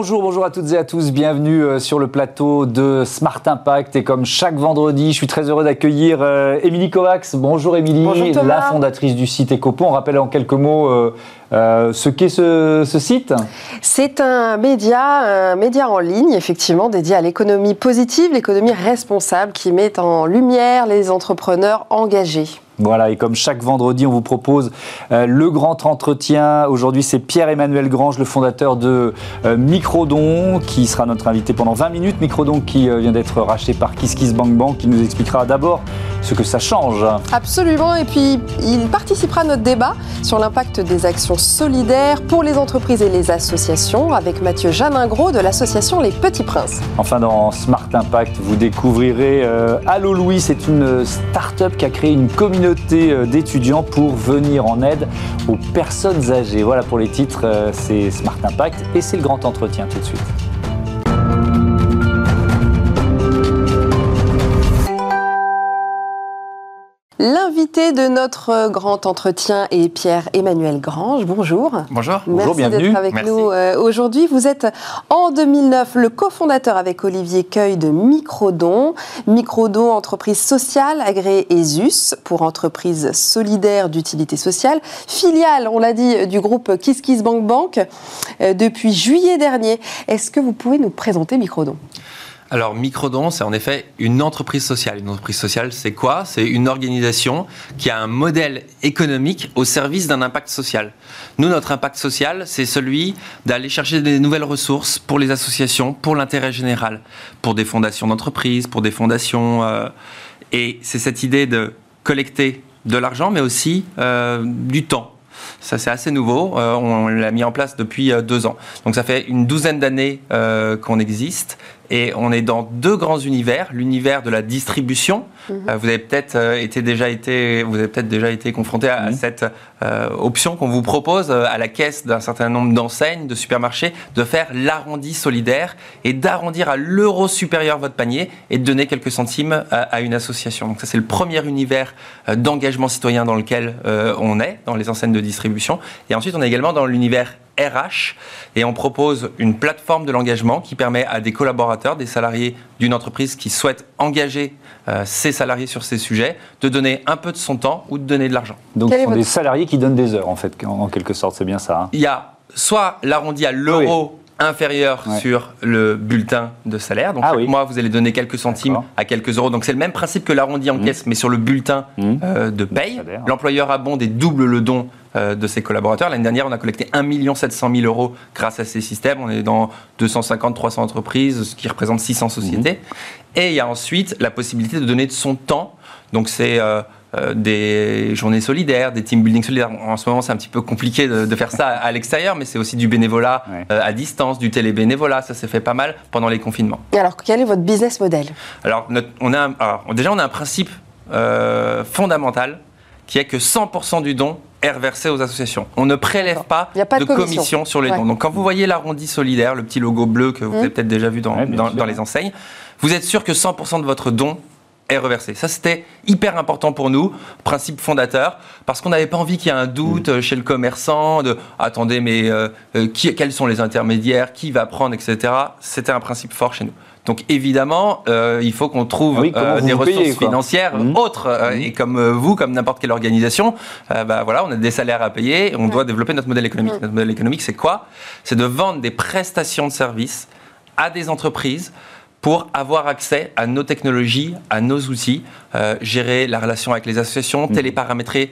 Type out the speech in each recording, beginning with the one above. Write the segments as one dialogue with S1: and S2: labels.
S1: Bonjour, bonjour à toutes et à tous. Bienvenue euh, sur le plateau de Smart Impact. Et comme chaque vendredi, je suis très heureux d'accueillir euh, Émilie Kovacs. Bonjour Émilie, la fondatrice du site Ecopo. On rappelle en quelques mots euh, ce qu'est ce, ce, site.
S2: C'est un média, un média en ligne, effectivement, dédié à l'économie positive, l'économie responsable, qui met en lumière les entrepreneurs engagés.
S1: Voilà, et comme chaque vendredi, on vous propose euh, le grand entretien. Aujourd'hui, c'est Pierre-Emmanuel Grange, le fondateur de euh, Microdon, qui sera notre invité pendant 20 minutes. Microdon qui euh, vient d'être racheté par KissKissBankBank, qui nous expliquera d'abord ce que ça change.
S2: Absolument, et puis il participera à notre débat sur l'impact des actions solidaires pour les entreprises et les associations avec Mathieu Janingro de l'association Les Petits Princes.
S1: Enfin, dans Smart Impact, vous découvrirez Allo Louis, c'est une start-up qui a créé une communauté euh, d'étudiants pour venir en aide aux personnes âgées. Voilà pour les titres, euh, c'est Smart Impact et c'est le grand entretien tout de suite.
S2: L'invité de notre grand entretien est Pierre-Emmanuel Grange. Bonjour.
S3: Bonjour.
S2: Merci d'être avec nous euh, aujourd'hui. Vous êtes en 2009 le cofondateur avec Olivier Cueil de Microdon. Microdon, entreprise sociale agréée ESUS pour entreprise solidaire d'utilité sociale. Filiale, on l'a dit, du groupe KissKissBankBank Bank euh, depuis juillet dernier. Est-ce que vous pouvez nous présenter Microdon?
S3: Alors, Microdon, c'est en effet une entreprise sociale. Une entreprise sociale, c'est quoi? C'est une organisation qui a un modèle économique au service d'un impact social. Nous, notre impact social, c'est celui d'aller chercher des nouvelles ressources pour les associations, pour l'intérêt général, pour des fondations d'entreprise, pour des fondations. Euh, et c'est cette idée de collecter de l'argent, mais aussi euh, du temps. Ça, c'est assez nouveau. Euh, on l'a mis en place depuis deux ans. Donc, ça fait une douzaine d'années qu'on existe. Et on est dans deux grands univers, l'univers de la distribution. Mhm. Euh, vous avez peut-être euh, été déjà été, vous avez peut-être déjà été confronté à, mhm. cette euh, option qu'on vous propose à la caisse d'un certain nombre d'enseignes, de supermarchés, de faire l'arrondi solidaire et d'arrondir à l'euro supérieur votre panier et de donner quelques centimes à, à une association. Donc ça c'est le premier univers d'engagement citoyen dans lequel on est dans les enseignes de distribution. Et ensuite on est également dans l'univers RH et on propose une plateforme de l'engagement qui permet à des collaborateurs, des salariés d'une entreprise qui souhaitent engager euh, ses salariés sur ces sujets, de donner un peu de son temps ou de donner de l'argent.
S1: Donc ce sont des salariés qui donnent des heures en fait, en, quelque sorte, c'est bien ça. Hein.
S3: Il y a soit l'arrondi à l'euro. Inférieur sur le bulletin de salaire. Donc, ah chaque mois, vous allez donner quelques centimes à quelques euros. Donc, c'est le même principe que l'arrondi en mmh. caisse, mais sur le bulletin mmh. euh, de paye. L'employeur abonde et double le don euh, de ses collaborateurs. L'année dernière, on a collecté 1 700 000 euros grâce à ces systèmes. On est dans 250-300 entreprises, ce qui représente 600 sociétés. Et il y a ensuite la possibilité de donner de son temps. Donc c'est euh, euh, des journées solidaires, des team building solidaires. En ce moment, c'est un petit peu compliqué de, faire ça à, l'extérieur, mais c'est aussi du bénévolat à distance, du télébénévolat. Ça s'est fait pas mal pendant les confinements.
S2: Et alors, quel est votre business model?
S3: Alors, on a déjà, on a un principe fondamental qui est que 100% du don est reversé aux associations. On ne prélève pas, de, commission. sur les dons. Donc quand vous voyez l'arrondi solidaire, le petit logo bleu que vous avez mmh. peut-être déjà vu dans, dans, les enseignes, vous êtes sûr que 100% de votre don est reversé. Ça, c'était hyper important pour nous, principe fondateur, parce qu'on n'avait pas envie qu'il y ait un doute mmh. chez le commerçant de attendez, mais euh, euh, qui, quels sont les intermédiaires, qui va prendre, etc. C'était un principe fort chez nous. Donc évidemment, euh, il faut qu'on trouve euh, des ressources financières mmh. autres. Euh, mmh. Et comme vous, comme n'importe quelle organisation, bah, voilà, on a des salaires à payer, on doit développer notre modèle économique. Mmh. Notre modèle économique, c'est quoi? C'est de vendre des prestations de services à des entreprises pour avoir accès à nos technologies, à nos outils, gérer la relation avec les associations, téléparamétrer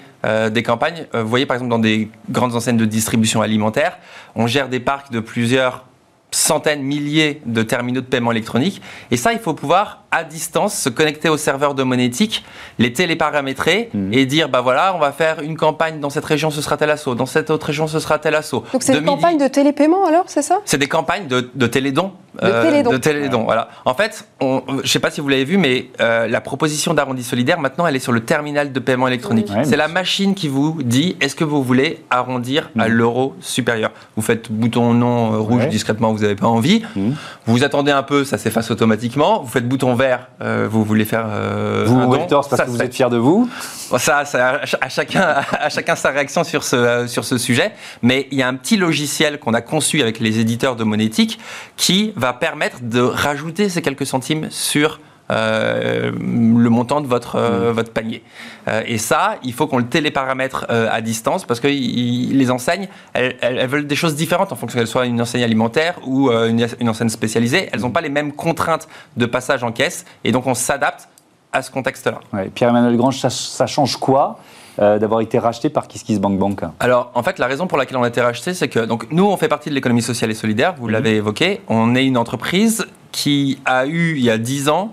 S3: des campagnes. vous voyez par exemple dans des grandes enseignes de distribution alimentaire, on gère des parcs de plusieurs centaines, milliers de terminaux de paiement électronique. Et ça, il faut pouvoir, à distance, se connecter au serveur de monétique, les téléparamétrer mmh. et dire, bah voilà, on va faire une campagne dans cette région, ce sera tel assaut, dans cette autre région, ce sera tel assaut.
S2: Donc c'est une campagne de télépaiement alors, c'est ça?
S3: C'est des campagnes de, de télédons.
S2: De euh,
S3: télédons. voilà. En fait, on, je ne sais pas si vous l'avez vu, mais euh, la proposition d'arrondi solidaire, maintenant, elle est sur le terminal de paiement électronique. c'est la machine qui vous dit, est-ce que vous voulez arrondir à mmh. l'euro supérieur? Vous faites bouton non euh, rouge discrètement, vous n'avez pas envie. Mmh. Vous attendez un peu, ça s'efface automatiquement. Vous faites bouton vert, vous voulez faire
S1: vous, un don. parce que vous êtes fier de vous.
S3: Ça, ça à, chacun, à chacun sa réaction sur ce, sur ce sujet. Mais il y a un petit logiciel qu'on a conçu avec les éditeurs de Monétique qui va permettre de rajouter ces quelques centimes sur euh, le montant de votre, euh, mm. votre panier. Euh, et ça, il faut qu'on le téléparamètre à distance parce que les enseignes, elles, veulent des choses différentes en fonction qu'elles soient une enseigne alimentaire ou une, enseigne spécialisée. Elles n'ont pas les mêmes contraintes de passage en caisse et donc on s'adapte à ce contexte-là.
S1: Pierre-Emmanuel Grange, ça, change quoi d'avoir été racheté par KissKissBankBank
S3: Alors, en fait, la raison pour laquelle on a été racheté, c'est que donc, nous, on fait partie de l'économie sociale et solidaire, vous mm. l'avez évoqué. On est une entreprise qui a eu, il y a 10 ans,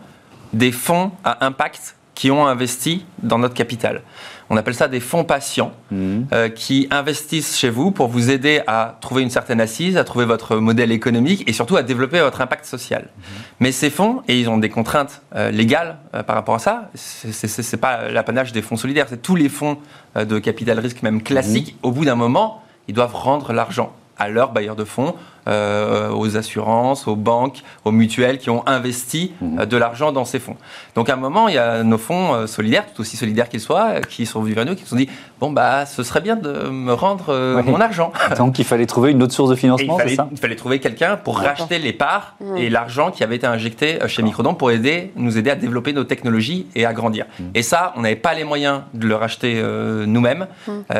S3: des fonds à impact qui ont investi dans notre capital. On appelle ça des fonds patients mhm. euh, qui investissent chez vous pour vous aider à trouver une certaine assise, à trouver votre modèle économique et surtout à développer votre impact social. Mhm. Mais ces fonds, et ils ont des contraintes euh, légales euh, par rapport à ça, ce n'est pas l'apanage des fonds solidaires, c'est tous les fonds de capital risque, même classiques, mhm. au bout d'un moment, ils doivent rendre l'argent à leurs bailleurs de fonds euh, aux assurances, aux banques, aux mutuelles qui ont investi mmh. euh, de l'argent dans ces fonds. Donc à un moment, il y a nos fonds euh, solidaires, tout aussi solidaires qu'ils soient, qui sont venus vers nous, qui se sont dit bon bah ce serait bien de me rendre mon argent.
S1: Donc il fallait trouver une autre source de financement,
S3: c'est
S1: ça?
S3: Il fallait trouver quelqu'un pour racheter les parts mmh. et l'argent qui avait été injecté chez Microdon pour aider, nous aider à développer nos technologies et à grandir. Mmh. Et ça, on n'avait pas les moyens de le racheter nous-mêmes,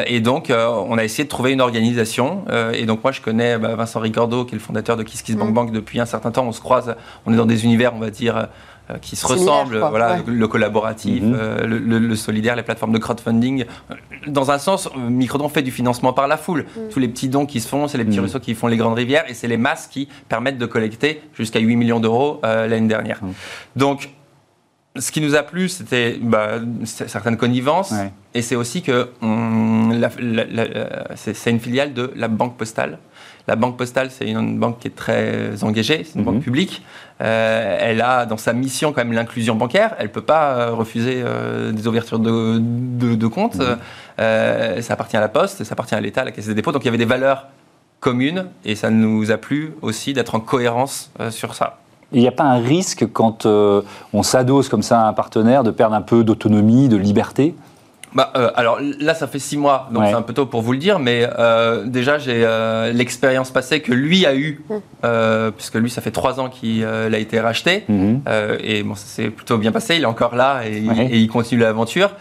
S3: et donc on a essayé de trouver une organisation. et donc moi je connais bah, Vincent Ricordo qui est le fondateur de KissKissBankBank mm. depuis un certain temps. On se croise, on est dans des univers, on va dire, euh, qui se ressemblent, voilà, le collaboratif, mm-hmm. euh, le, solidaire, les plateformes de crowdfunding. Dans un sens, Microdon fait du financement par la foule. Mm. Tous les petits dons qui se font, c'est les petits mm. ruisseaux qui font les grandes rivières et c'est les masses qui permettent de collecter jusqu'à 8 millions d'euros euh, l'année dernière. Donc, ce qui nous a plu, c'était bah, certaines connivences, et c'est aussi que c'est une filiale de la Banque Postale. La Banque Postale, c'est une banque qui est très engagée, c'est une banque mhm. publique. Euh, elle a dans sa mission quand même l'inclusion bancaire. Elle ne peut pas euh, refuser euh, des ouvertures de, de, comptes. Mhm. ça appartient à la Poste, ça appartient à l'État, à la Caisse des dépôts. Donc il y avait des valeurs communes et ça nous a plu aussi d'être en cohérence sur ça.
S1: Il n'y a pas un risque quand on s'adosse comme ça à un partenaire de perdre un peu d'autonomie, de liberté?
S3: Bah, euh, alors là, ça fait six mois, donc c'est un peu tôt pour vous le dire, mais euh, déjà j'ai euh, l'expérience passée que lui a eue, mm. puisque lui, ça fait trois ans qu'il a été racheté, mm-hmm. et bon, ça s'est plutôt bien passé. Il est encore là et, il, continue l'aventure.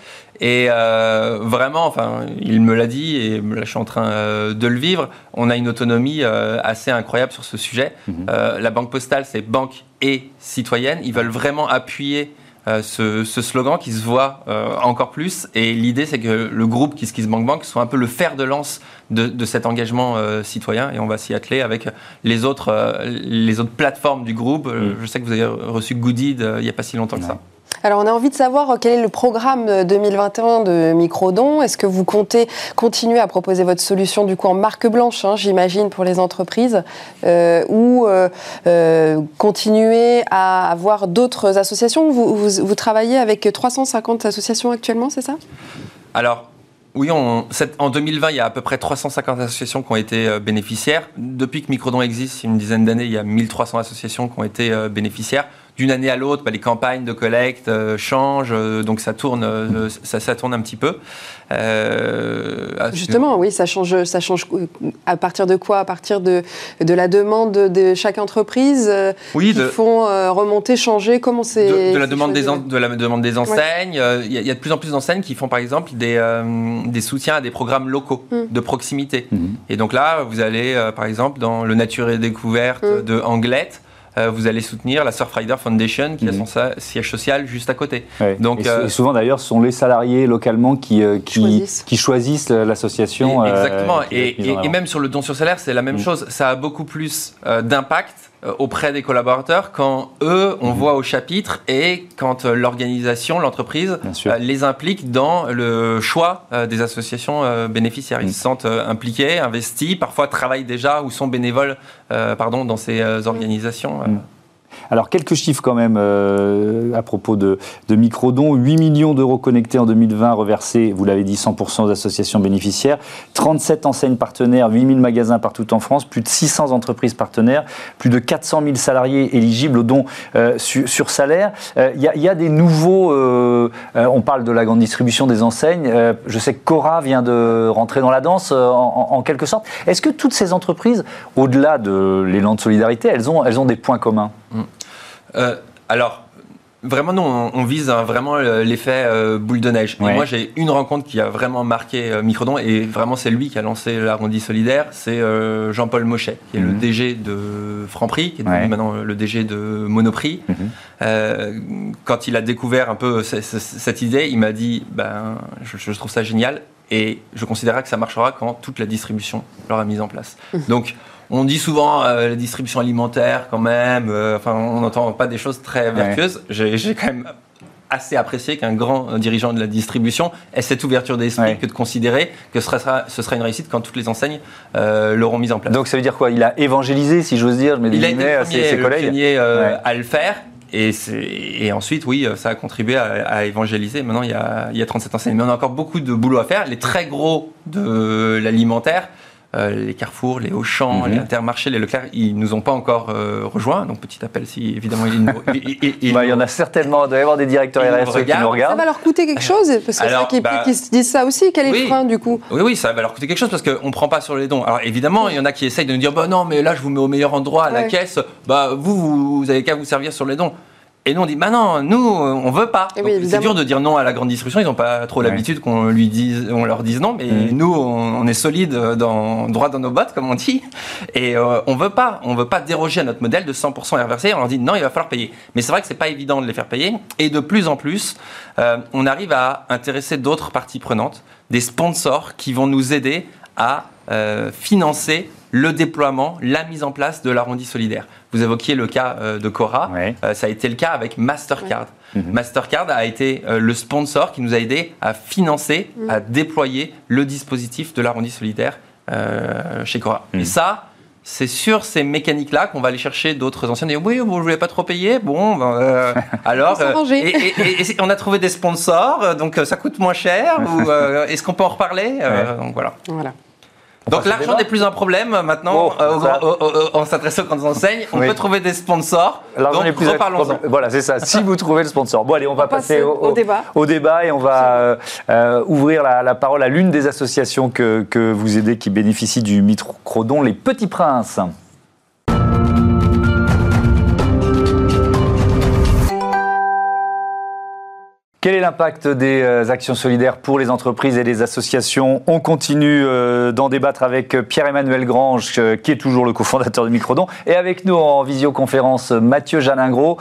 S3: Et vraiment, enfin, il me l'a dit et là, je suis en train de le vivre. On a une autonomie assez incroyable sur ce sujet. Mm-hmm. la banque postale, c'est banque et citoyenne. Ils veulent vraiment appuyer euh, ce, slogan qui se voit euh, encore plus. Et l'idée, c'est que le groupe KissKissBankBank Bank soit un peu le fer de lance de, cet engagement euh, citoyen. Et on va s'y atteler avec les autres, les autres plateformes du groupe. Mm. Je sais que vous avez reçu Goodid il n'y a pas si longtemps que ça.
S2: Alors, on a envie de savoir euh, quel est le programme 2021 de Microdon? Est-ce que vous comptez continuer à proposer votre solution du coup en marque blanche, hein, j'imagine, pour les entreprises, euh, ou euh, continuer à avoir d'autres associations? Vous, travaillez avec 350 associations actuellement, c'est ça?
S3: Alors, oui, en 2020, il y a à peu près 350 associations qui ont été bénéficiaires. Depuis que Microdon existe, une dizaine d'années, il y a 1300 associations qui ont été bénéficiaires d'une année à l'autre, bah, les campagnes de collecte euh, changent, euh, donc ça tourne, euh, ça, ça, tourne un petit peu.
S2: Justement, oui, ça change, ça change à partir de quoi? À partir de, de la demande de chaque entreprise oui, qui font remonter, changer? Comment c'est
S3: de, la demande des de la demande des enseignes. Il y, a de plus en plus d'enseignes qui font par exemple des, des soutiens à des programmes locaux mm. de proximité. Mm. Et donc là, vous allez par exemple dans le Nature et Découverte mm. de Anglette euh, vous allez soutenir la Surfrider Foundation qui a mhm. son siège social juste à côté.
S1: Donc, euh, et, souvent d'ailleurs, ce sont les salariés localement qui, euh, qui, choisissent, l'association.
S3: Exactement. Et, même sur le don sur salaire, c'est la même mhm. chose. Ça a beaucoup plus d'impact euh, auprès des collaborateurs quand eux, on mhm. voit au chapitre et quand euh, l'organisation, l'entreprise euh, les implique dans le choix des associations bénéficiaires. Ils mhm. se sentent impliqués, investis, parfois travaillent déjà ou sont bénévoles pardon, dans ces organisations. Mhm.
S1: Alors, quelques chiffres quand même euh, à propos de, de microdons. 8 millions d'euros connectés en 2020, reversés, vous l'avez dit, 100% aux associations bénéficiaires. 37 enseignes partenaires, 8000 magasins partout en France, plus de 600 entreprises partenaires, plus de 400 000 salariés éligibles aux dons euh, sur, salaire. Il euh, y, a des nouveaux... on parle de la grande distribution des enseignes. je sais que Cora vient de rentrer dans la danse, en, quelque sorte. Est-ce que toutes ces entreprises, au-delà de l'élan de solidarité, elles ont, elles ont des points communs? mm.
S3: Euh, alors, Vraiment, nous, on, vise hein, vraiment euh, l'effet euh, boule de neige. Et moi, j'ai une rencontre qui a vraiment marqué Microdon, et vraiment, c'est lui qui a lancé l'arrondi solidaire. C'est Jean-Paul Mochet, qui est le mhm. DG de Franprix, qui est maintenant le DG de Monoprix. Mhm. quand il a découvert un peu cette idée, il m'a dit ben, je, trouve ça génial, et je considérerais que ça marchera quand toute la distribution l'aura mise en place. Mhm. Donc, on dit souvent euh, la distribution alimentaire quand même, euh, enfin on n'entend pas des choses très vertueuses. J'ai quand même assez apprécié qu'un grand dirigeant de la distribution ait cette ouverture d'esprit que de considérer que ce sera, ce sera une réussite quand toutes les enseignes euh, l'auront mise en place.
S1: Donc ça veut dire quoi? Il a évangélisé, si j'ose dire,
S3: mais il a été le ses, collègues à le faire. Et, et, ensuite, oui, ça a contribué à, évangéliser. Maintenant, il y, a, il y, a, 37 enseignes. Mais on a encore beaucoup de boulot à faire. Les très gros de l'alimentaire, euh, les Carrefour, les Auchan, mhm. les Intermarchés, les Leclerc, ils nous ont pas encore euh, rejoints. Donc petit appel si évidemment il,
S1: il, bah, il, y en a certainement, il doit y avoir des directeurs RSE qui nous regardent.
S2: Ça va leur coûter quelque chose parce que c'est bah, qui, se disent ça aussi. Quel est le frein du coup
S3: Oui, oui, ça va leur coûter quelque chose parce qu'on ne prend pas sur les dons. Alors évidemment, il y en a qui essayent de nous dire bah non, mais là je vous mets au meilleur endroit à la caisse. Bah vous, vous, vous avez qu'à vous servir sur les dons. Et nous, on dit, bah non, nous, on veut pas. c'est dur de dire non à la grande distribution. Ils n'ont pas trop l'habitude qu'on lui dise, on leur dise non. Mais nous, on, est solide dans, droit dans nos bottes, comme on dit. Et euh, on veut pas. On veut pas déroger à notre modèle de 100% RVC. On leur dit non, il va falloir payer. Mais c'est vrai que c'est pas évident de les faire payer. Et de plus en plus, euh, on arrive à intéresser d'autres parties prenantes, des sponsors qui vont nous aider à euh, financer le déploiement, la mise en place de l'arrondi solidaire. Vous évoquiez le cas euh, de Cora, euh, ça a été le cas avec Mastercard. Mhm. Mastercard a été le sponsor qui nous a aidé à financer, mhm. à déployer le dispositif de l'arrondi solidaire chez Cora. Et mhm. ça, c'est sur ces mécaniques-là qu'on va aller chercher d'autres anciens. Et oui, vous ne voulez pas trop payer? Bon, ben, alors. et, on a trouvé des sponsors, donc ça coûte moins cher. ou est-ce qu'on peut en reparler? Donc voilà. Voilà. Donc l'argent n'est plus un problème maintenant oh, euh, en s'adressant aux grandes enseignes. On peut trouver des sponsors. L'argent n'est plus un problème.
S1: Voilà, c'est ça. si vous trouvez le sponsor. Bon, allez, on va passer au, débat. au, débat. et on va euh, euh, ouvrir la, parole à l'une des associations que, que vous aidez qui bénéficient du microdon, les Petits Princes. Quel est l'impact des euh, actions solidaires pour les entreprises et les associations On continue euh, d'en débattre avec Pierre-Emmanuel Grange, euh, qui est toujours le cofondateur de Microdon, et avec nous en visioconférence Mathieu Jalingro,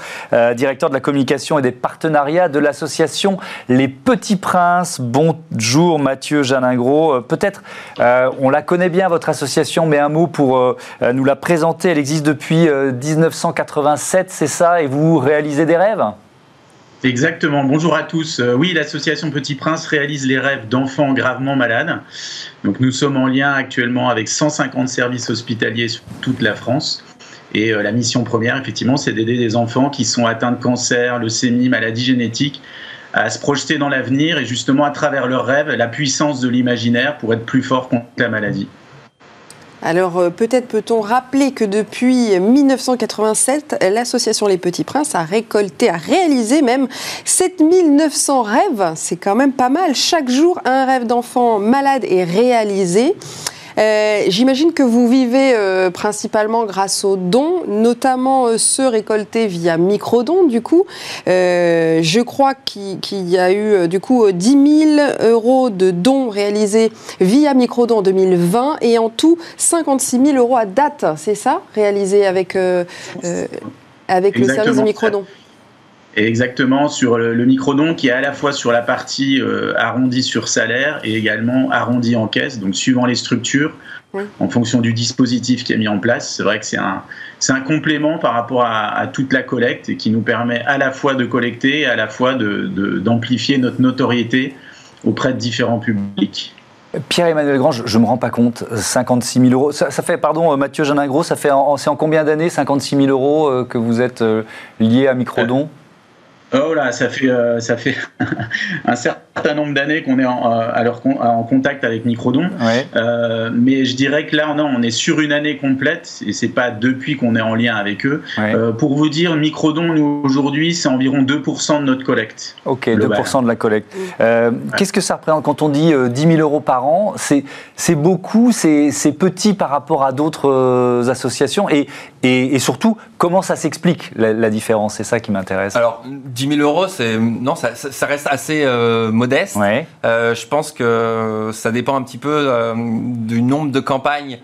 S1: directeur de la communication et des partenariats de l'association Les Petits Princes. Bonjour Mathieu Jalingro. Peut-être, on la connaît bien, votre association, mais un mot pour nous la présenter. Elle existe depuis 1987, c'est ça, et vous réalisez des rêves?
S4: Exactement. Bonjour à tous. Euh, oui, l'association Petit Prince réalise les rêves d'enfants gravement malades. Donc, nous sommes en lien actuellement avec 150 services hospitaliers sur toute la France. Et euh, la mission première, effectivement, c'est d'aider des enfants qui sont atteints de cancer, leucémie, maladies génétiques à se projeter dans l'avenir et justement à travers leurs rêves, la puissance de l'imaginaire pour être plus fort contre la maladie.
S2: Alors euh, peut-être peut-on rappeler que depuis 1987, l'association Les Petits Princes a récolté, a réalisé même 7900 rêves. C'est quand même pas mal. Chaque jour, un rêve d'enfant malade est réalisé. Euh, j'imagine que vous vivez euh, principalement grâce aux dons, notamment euh, ceux récoltés via microdons, du coup. je crois qu'il y a eu, du coup, 10 000 euros de dons réalisés via microdons en 2020 et en tout 56 000 euros à date, c'est ça? Réalisés avec, avec le service de microdons
S4: exactement sur le, le microdon qui est à la fois sur la partie euh, arrondie sur salaire et également arrondie en caisse, donc suivant les structures, en fonction du dispositif qui est mis en place. C'est vrai que c'est un, c'est un complément par rapport à, toute la collecte et qui nous permet à la fois de collecter et à la fois de, d'amplifier notre notoriété auprès de différents publics.
S1: Pierre-Emmanuel Grand, je ne me rends pas compte, 56 000 euros. Ça, fait, pardon, Mathieu Gros, ça fait c'est en combien d'années 56 000 euros que vous êtes lié à Microdon?
S4: Oh là, ça fait, euh, ça fait un certain nombre d'années qu'on est en, euh, en contact avec Microdon. Euh, mais je dirais que là, non, on est sur une année complète et c'est pas depuis qu'on est en lien avec eux. pour vous dire, Microdon, nous, aujourd'hui, c'est environ 2% de notre collecte.
S1: Ok, 2% de la collecte. Qu'est-ce que ça représente? Quand on dit 10 000 euros par an C'est beaucoup, c'est petit par rapport à d'autres associations? Et, et, surtout, comment ça s'explique la, différence? C'est ça qui m'intéresse.
S3: Alors, 10 000 euros, non, ça, ça, reste assez euh, modeste. Euh, je pense que ça dépend un petit peu euh, du nombre de campagnes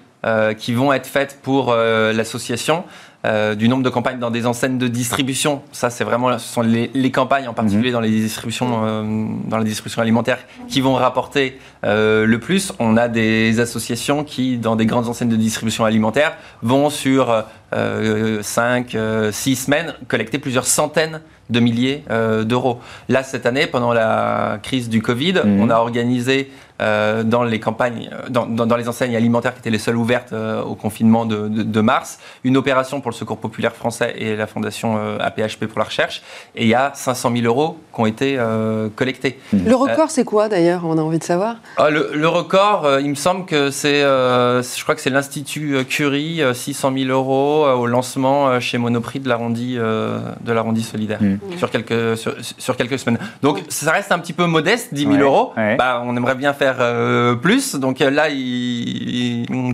S3: qui vont être faites pour l'association. Euh, du nombre de campagnes dans des enseignes de distribution. Ça, c'est vraiment, ce sont les, campagnes en particulier mhm. dans les distributions, euh, dans la distribution alimentaire, qui vont rapporter euh, le plus. On a des associations qui, dans des grandes enseignes de distribution alimentaire, vont sur 5, 6 semaines collecter plusieurs centaines de milliers d'euros. Là, cette année, pendant la crise du Covid, mhm. on a organisé euh, dans les campagnes, euh, dans, dans, les enseignes alimentaires qui étaient les seules ouvertes euh, au confinement de, de, mars, une opération pour le Secours populaire français et la fondation APHP pour la recherche. Et il y a 500 000 euros qui ont été collectés.
S2: Le record, c'est quoi d'ailleurs On a envie de savoir?
S3: Ah, le, le, record, il me semble que c'est, je crois que c'est l'Institut Curie, 600 000 euros au lancement chez Monoprix de l'arrondi de l'arrondi solidaire mmh. Sur quelques sur, sur, quelques semaines. Donc ça reste un petit peu modeste, 10 000 euros. Bah, on aimerait bien faire euh, plus. Donc euh, là,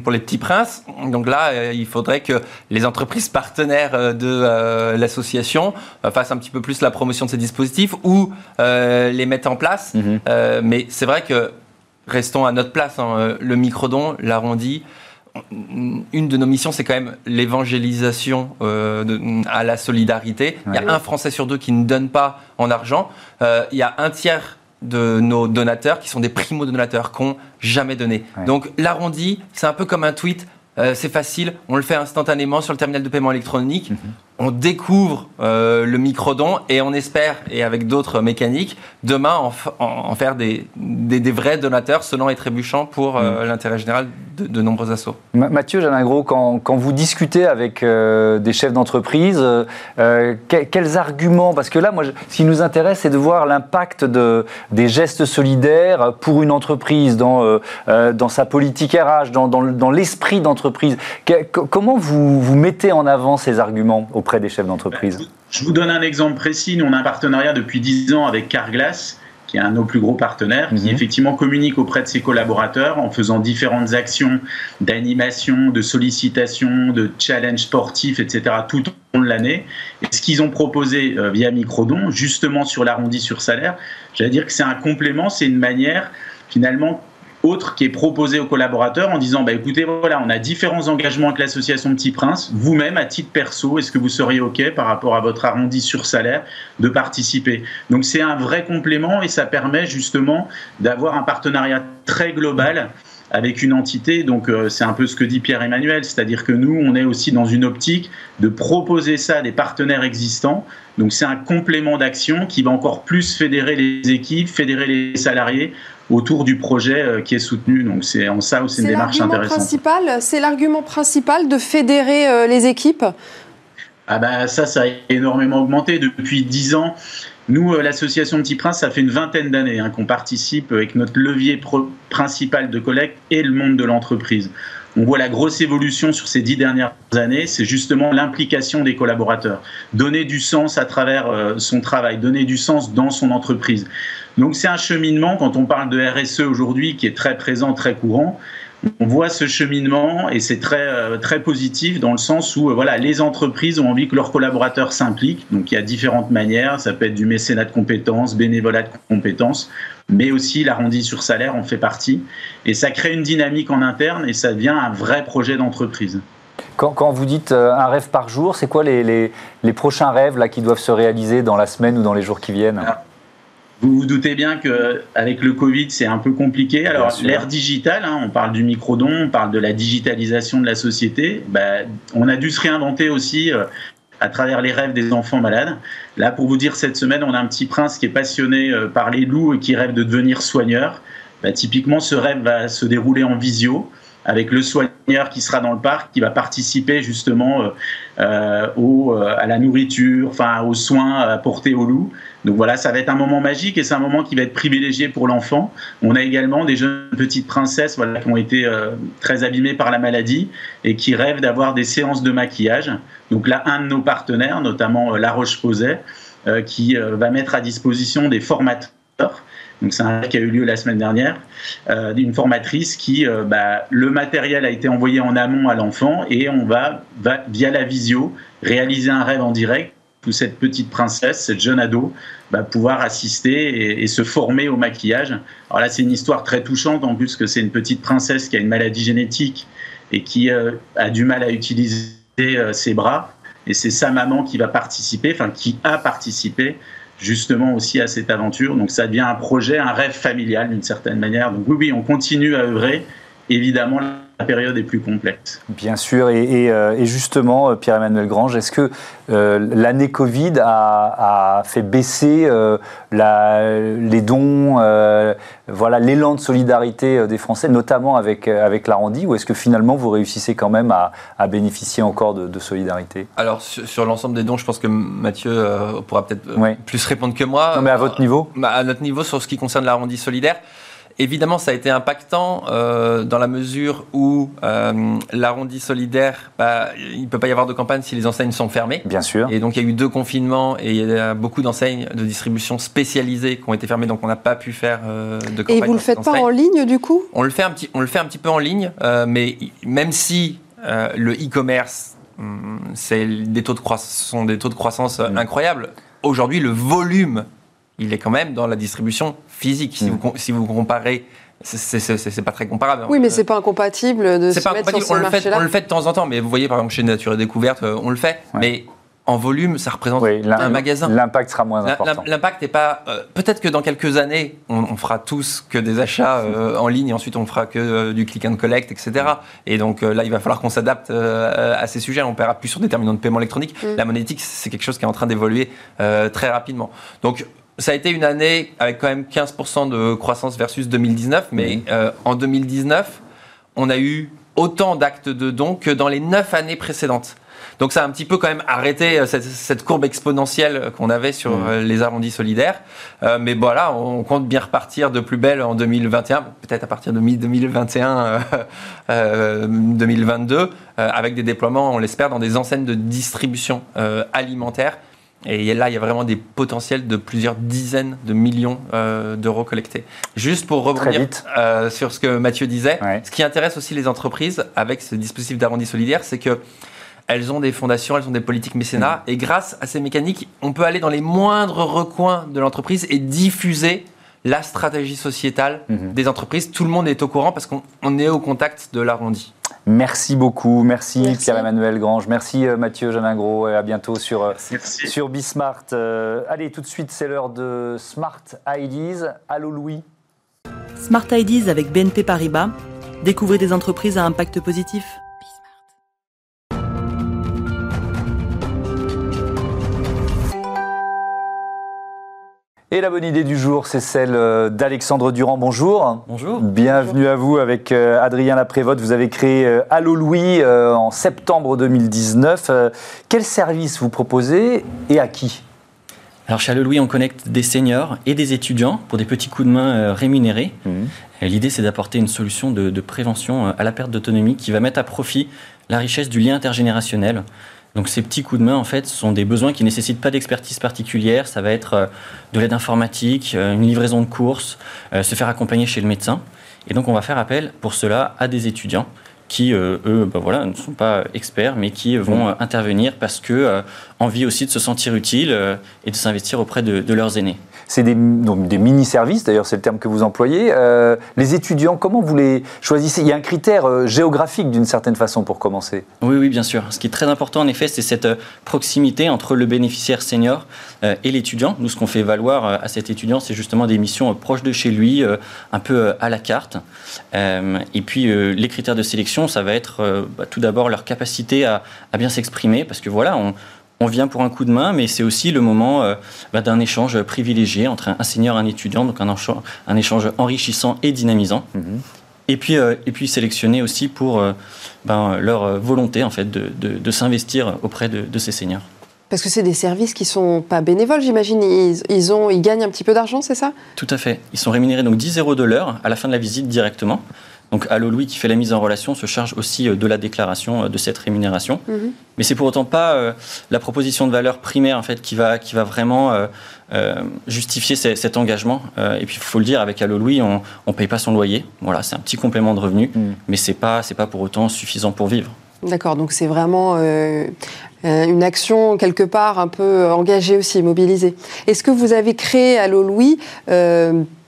S3: pour les petits princes, donc là, euh, il faudrait que les entreprises partenaires de l'association fassent un petit peu plus la promotion de ces dispositifs ou les mettent en place. Mhm. mais c'est vrai que restons à notre place. Hein, le microdon, l'arrondi une de nos missions, c'est quand même l'évangélisation à la solidarité. Il y a un Français sur deux qui ne donne pas en argent. il y a un tiers de nos donateurs qui sont des primo-donateurs, qui n'ont jamais donné. Donc l'arrondi, c'est un peu comme un tweet. Euh, c'est facile, on le fait instantanément sur le terminal de paiement électronique. Mhm on découvre euh, le microdon et on espère, et avec d'autres mécaniques, demain en, faire des, des, vrais donateurs selon et trébuchants pour euh, mm. l'intérêt général de, nombreux assos.
S1: Mathieu Janingro, quand, quand vous discutez avec euh, des chefs d'entreprise, quels arguments Parce que là, moi, ce qui nous intéresse, c'est de voir l'impact de, des gestes solidaires pour une entreprise dans, dans sa politique RH, dans, dans, dans l'esprit d'entreprise. Comment vous, vous mettez en avant ces arguments auprès des chefs d'entreprise
S4: Je vous donne un exemple précis. Nous, on a un partenariat depuis 10 ans avec Carglass qui est un de nos plus gros partenaires, qui mhm. effectivement communique auprès de ses collaborateurs en faisant différentes actions d'animation, de sollicitation, de challenge sportifs, etc., tout au long de l'année. Et ce qu'ils ont proposé euh, via Microdon, justement sur l'arrondi sur salaire, j'allais dire que c'est un complément, c'est une manière finalement autre qui est proposé aux collaborateurs en disant bah, écoutez, voilà, on a différents engagements avec l'association Petit Prince. Vous-même, à titre perso, est-ce que vous seriez OK par rapport à votre arrondi sur salaire de participer? Donc, c'est un vrai complément et ça permet justement d'avoir un partenariat très global avec une entité. Donc euh, c'est un peu ce que dit Pierre-Emmanuel, c'est-à-dire que nous, on est aussi dans une optique de proposer ça à des partenaires existants. Donc c'est un complément d'action qui va encore plus fédérer les équipes, fédérer les salariés autour du projet euh, qui est soutenu. Donc c'est en ça où c'est une démarche intéressante.
S2: C'est l'argument principal de fédérer euh, les équipes?
S4: Ah ben ça, ça a énormément augmenté depuis dix ans. Nous, euh, l'association Petit Prince, ça fait une vingtaine d'années hein, qu'on participe avec notre levier principal de collecte et le monde de l'entreprise. On voit la grosse évolution sur ces dix dernières années, c'est justement l'implication des collaborateurs. Donner du sens à travers son travail, donner du sens dans son entreprise. Donc c'est un cheminement, quand on parle de RSE aujourd'hui, qui est très présent, très courant, on voit ce cheminement et c'est très, euh, très positif dans le sens où euh, voilà, les entreprises ont envie que leurs collaborateurs s'impliquent. Donc il y a différentes manières, ça peut être du mécénat de compétences, bénévolat de compétences, mais aussi l'arrondi sur salaire en fait partie. Et ça crée une dynamique en interne et ça devient un vrai projet d'entreprise.
S1: Quand, vous dites euh, un rêve par jour, c'est quoi les, les, prochains rêves là, qui doivent se réaliser dans la semaine ou dans les jours qui viennent?
S4: Vous vous doutez bien qu'avec le Covid, c'est un peu compliqué. Alors, l'ère digitale, hein, on parle du microdon, on parle de la digitalisation de la société. Bah, on a dû se réinventer aussi euh, à travers les rêves des enfants malades. Là, pour vous dire, cette semaine, on a un petit prince qui est passionné euh, par les loups et qui rêve de devenir soigneur. bah, typiquement, ce rêve va se dérouler en visio avec le soigneur qui sera dans le parc, qui va participer justement euh, euh au, euh, à la nourriture, enfin aux soins apportés au loup. Donc voilà, ça va être un moment magique et c'est un moment qui va être privilégié pour l'enfant. On a également des jeunes petites princesses voilà, qui ont été euh, très abîmées par la maladie et qui rêvent d'avoir des séances de maquillage. Donc là, un de nos partenaires, notamment La Roche-Posay, qui va mettre à disposition des formateurs donc c'est un qui a eu lieu la semaine dernière, euh, d'une formatrice qui, euh, bah, le matériel a été envoyé en amont à l'enfant et on va, via la visio réaliser un rêve en direct où cette petite princesse, cette jeune ado, va pouvoir assister et, se former au maquillage. Alors là, c'est une histoire très touchante en plus que c'est une petite princesse qui a une maladie génétique et qui euh, a du mal à utiliser ses bras. Et c'est sa maman qui va participer, enfin qui a participé justement aussi à cette aventure. Donc ça devient un projet, un rêve familial d'une certaine manière. Donc oui, oui, on continue à œuvrer. Évidemment, la période est plus complexe.
S1: Bien sûr, et, euh, justement, euh, Pierre-Emmanuel Grange, est-ce que euh, l'année Covid a, fait baisser les dons, voilà, l'élan de solidarité des Français, notamment avec, avec l'Arrondi, ou est-ce que finalement vous réussissez quand même à, bénéficier encore de, solidarité?
S3: Alors, sur, l'ensemble des dons, je pense que Mathieu pourra peut-être plus répondre que moi.
S1: Non, mais à votre niveau?
S3: bah, À notre niveau, sur ce qui concerne l'Arrondi solidaire, Évidemment, ça a été impactant euh, dans la mesure où euh, l'arrondi solidaire, bah, il ne peut pas y avoir de campagne si les enseignes sont fermées.
S1: Bien sûr.
S3: Et donc il y a eu deux confinements et il y a beaucoup d'enseignes de distribution spécialisées qui ont été fermées, donc on n'a pas pu faire euh, de campagne.
S2: Et vous ne le faites pas en ligne du coup?
S3: On le, fait un petit, on le fait un petit peu en ligne, mais même si le e-commerce, hum, c'est des taux de croissance, sont des taux de croissance mm. incroyables, aujourd'hui le volume il est quand même dans la distribution physique. Si, mm. vous, si vous comparez c'est pas très comparable.
S2: Oui, mais c'est pas incompatible de se pas mettre sur
S3: on le, fait, on le fait de temps en temps, mais vous voyez, par exemple, chez Nature et Découverte, euh, on le fait. Mais en volume, ça représente un magasin.
S1: L'impact sera moins important.
S3: L'impact n'est pas. Euh, peut-être que dans quelques années, on, fera tous que des achats euh, en ligne, et ensuite on fera que du click and collect, etc. Et donc là, il va falloir qu'on s'adapte à ces sujets. On ne paiera plus sur des terminaux de paiement électronique. Mm. La monétique, c'est quelque chose qui est en train d'évoluer très rapidement. Donc ça a été une année avec quand même 15% de croissance versus 2019, mais euh, en 2019, on a eu autant d'actes de dons que dans les 9 années précédentes. Donc ça a un petit peu quand même arrêté euh, cette, courbe exponentielle qu'on avait sur euh, les arrondis solidaires. mais voilà, on compte bien repartir de plus belle en 2021, peut-être à partir de mi-2021, 2022, avec des déploiements, on l'espère, dans des enseignes de distribution alimentaire et là, il y a vraiment des potentiels de plusieurs dizaines de millions euh, d'euros collectés. Juste pour rebondir euh, sur ce que Mathieu disait, ce qui intéresse aussi les entreprises avec ce dispositif d'arrondi solidaire, c'est que elles ont des fondations, elles ont des politiques mécénat, mm. et grâce à ces mécaniques, on peut aller dans les moindres recoins de l'entreprise et diffuser la stratégie sociétale mm-hmm. des entreprises. Tout le monde est au courant parce qu'on est au contact de l'arrondi.
S1: Merci beaucoup. Merci, Pierre-Emmanuel Grange. Merci euh, Mathieu Janingro. Et à bientôt sur, euh, sur Bismart. Euh, allez, tout de suite, c'est l'heure de Smart Ideas. Allô Louis.
S5: Smart Ideas avec BNP Paribas. Découvrez des entreprises à impact positif.
S1: Et la bonne idée du jour, c'est celle euh, d'Alexandre Durand. Bonjour.
S6: Bonjour.
S1: Bienvenue à vous avec euh, Adrien Laprévote. Vous avez créé euh, Allo Louis en septembre 2019. Quel service vous proposez et à qui?
S6: Alors chez Allo Louis, on connecte des seniors et des étudiants pour des petits coups de main rémunérés. Mmh. L'idée, c'est d'apporter une solution de prévention à la perte d'autonomie qui va mettre à profit la richesse du lien intergénérationnel. Donc ces petits coups de main, en fait, sont des besoins qui ne nécessitent pas d'expertise particulière. Ça va être euh, de l'aide informatique, euh, une livraison de courses, euh, se faire accompagner chez le médecin. Et donc on va faire appel pour cela à des étudiants qui, eux, ben voilà, ne sont pas experts, mais qui vont intervenir parce que envie aussi de se sentir utile et de s'investir auprès de leurs aînés.
S1: C'est des, mini-services, d'ailleurs c'est le terme que vous employez. Euh, les étudiants, comment vous les choisissez? Il y a un critère euh, géographique d'une certaine façon pour commencer.
S6: Oui, oui, bien sûr. Ce qui est très important en effet, c'est cette euh, proximité entre le bénéficiaire senior et l'étudiant. Nous, ce qu'on fait valoir à cet étudiant, c'est justement des missions proches de chez lui, un peu à la carte. et puis les critères de sélection, ça va être bah, tout d'abord leur capacité à, à bien s'exprimer, parce que voilà, on, on vient pour un coup de main, mais c'est aussi le moment euh, bah, d'un échange privilégié entre un, senior et un étudiant, donc un, un, échange enrichissant et dynamisant. Mhm. Et puis, euh, et puis sélectionner aussi pour euh, ben, leur volonté en fait de, s'investir auprès de, ces seniors.
S2: Parce que c'est des services qui sont pas bénévoles, j'imagine. Ils, ils, ont, ils gagnent un petit peu d'argent, c'est ça?
S6: Tout à fait. Ils sont rémunérés donc 10 euros de l'heure à la fin de la visite directement. Donc Allo Louis qui fait la mise en relation se charge aussi euh, de la déclaration euh, de cette rémunération. Mhm. Mais c'est pour autant pas euh, la proposition de valeur primaire en fait qui va, qui va vraiment justifier cet engagement. et puis il faut le dire, avec Allo Louis, on ne paye pas son loyer. Voilà, c'est un petit complément de revenu, mhm. mais c'est pas c'est pas pour autant suffisant pour vivre.
S2: D'accord, donc c'est vraiment une action quelque part un peu engagée aussi, mobilisée. Est-ce que vous avez créé Allo Louis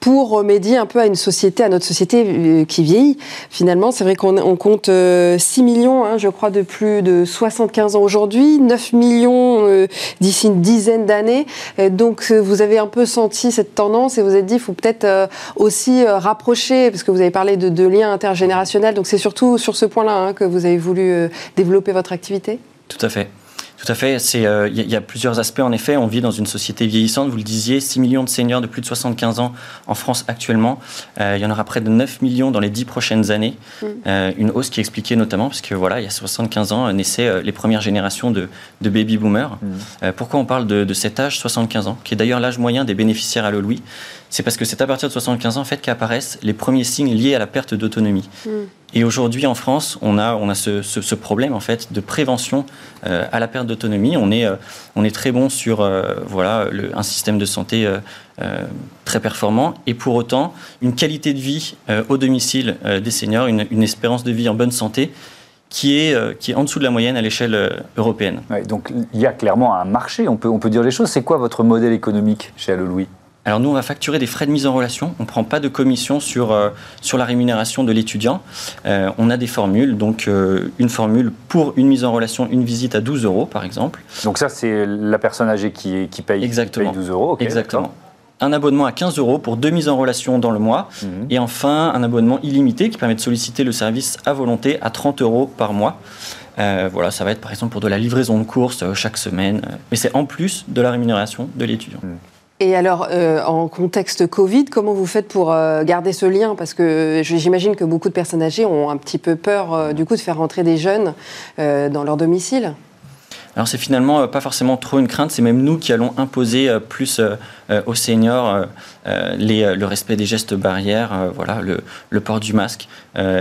S2: pour remédier un peu à une société, à notre société euh, qui vieillit. Finalement, c'est vrai qu'on compte 6 euh, millions, hein, je crois, de plus de 75 ans aujourd'hui, 9 millions euh, d'ici une dizaine d'années. Donc, vous avez un peu senti cette tendance et vous avez dit, il faut peut-être aussi rapprocher, parce que vous avez parlé de, liens intergénérationnels. Donc, c'est surtout sur ce point-là hein, que vous avez voulu développer votre activité
S6: Tout à fait. Tout à fait. Il euh, y, a plusieurs aspects. En effet, on vit dans une société vieillissante. Vous le disiez, 6 millions de seniors de plus de 75 ans en France actuellement. Euh, il y en aura près de 9 millions dans les 10 prochaines années. Mm. Euh, une hausse qui est expliquée notamment parce que voilà, il y a 75 ans naissaient les premières générations de, baby boomers. Mm. pourquoi on parle de, cet âge 75 ans, qui est d'ailleurs l'âge moyen des bénéficiaires à Louis c'est parce que c'est à partir de 75 ans en fait qu'apparaissent les premiers signes liés à la perte d'autonomie. Mm. Et aujourd'hui en France, on a, on a ce, problème en fait de prévention euh, à la perte d'autonomie. On est, euh, on est très bon sur euh, voilà, un système de santé très performant et pour autant une qualité de vie au domicile des seniors, une, espérance de vie en bonne santé qui est, qui est en dessous de la moyenne à l'échelle européenne.
S1: donc il y a clairement un marché, on peut, on peut dire les choses. C'est quoi votre modèle économique chez Allo Louis?
S6: Alors nous, on va facturer des frais de mise en relation. On ne prend pas de commission sur, euh, sur la rémunération de l'étudiant. Euh, on a des formules, donc euh, une formule pour une mise en relation, une visite à 12 euros par exemple.
S1: Donc ça, c'est la personne âgée qui, qui, paye,
S6: Exactement.
S1: 12 euros.
S6: Exactement. Un abonnement à 15 euros pour deux mises en relation dans le mois. Mhm. Et enfin, un abonnement illimité qui permet de solliciter le service à volonté à 30 euros par mois. voilà, ça va être par exemple pour de la livraison de courses chaque semaine. mais c'est en plus de la rémunération de l'étudiant. Mhm.
S2: Et alors, euh, en contexte Covid, comment vous faites pour euh, garder ce lien? Parce que j'imagine que beaucoup de personnes âgées ont un petit peu peur, euh, du coup, de faire rentrer des jeunes dans leur domicile.
S6: Alors c'est finalement pas forcément trop une crainte, c'est même nous qui allons imposer plus aux seniors le respect des gestes barrières, voilà, le, port du masque.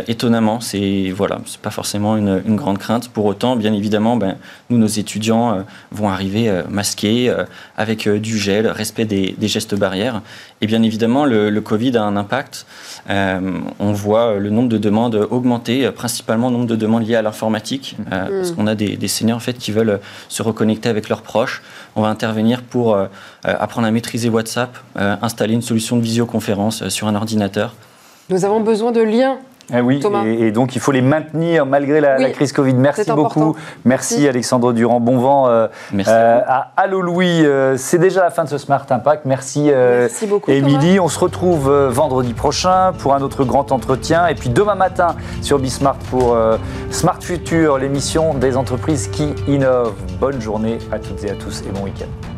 S6: étonnamment, c'est voilà, c'est pas forcément une, grande crainte. Pour autant, bien évidemment, ben, nous, nos étudiants vont arriver masqués, avec du gel, respect des, gestes barrières. Et bien évidemment, le, Covid a un impact. on voit le nombre de demandes augmenter, principalement le nombre de demandes liées à l'informatique, mmh. parce qu'on a des, des seniors en fait qui veulent se reconnecter avec leurs proches. On va intervenir pour euh, euh, apprendre à maîtriser WhatsApp, euh, installer une solution de visioconférence sur un ordinateur.
S2: Nous avons besoin de liens
S1: eh oui, et, donc il faut les maintenir malgré la, crise Covid. Merci beaucoup. Merci, Alexandre Durand. Bon vent à Allo Louis. C'est déjà la fin de ce Smart Impact. Merci, Merci beaucoup, Émilie. On se retrouve vendredi prochain pour un autre grand entretien. Et puis demain matin sur Bismart pour Smart Future, l'émission des entreprises qui innovent. Bonne journée à toutes et à tous et bon week-end.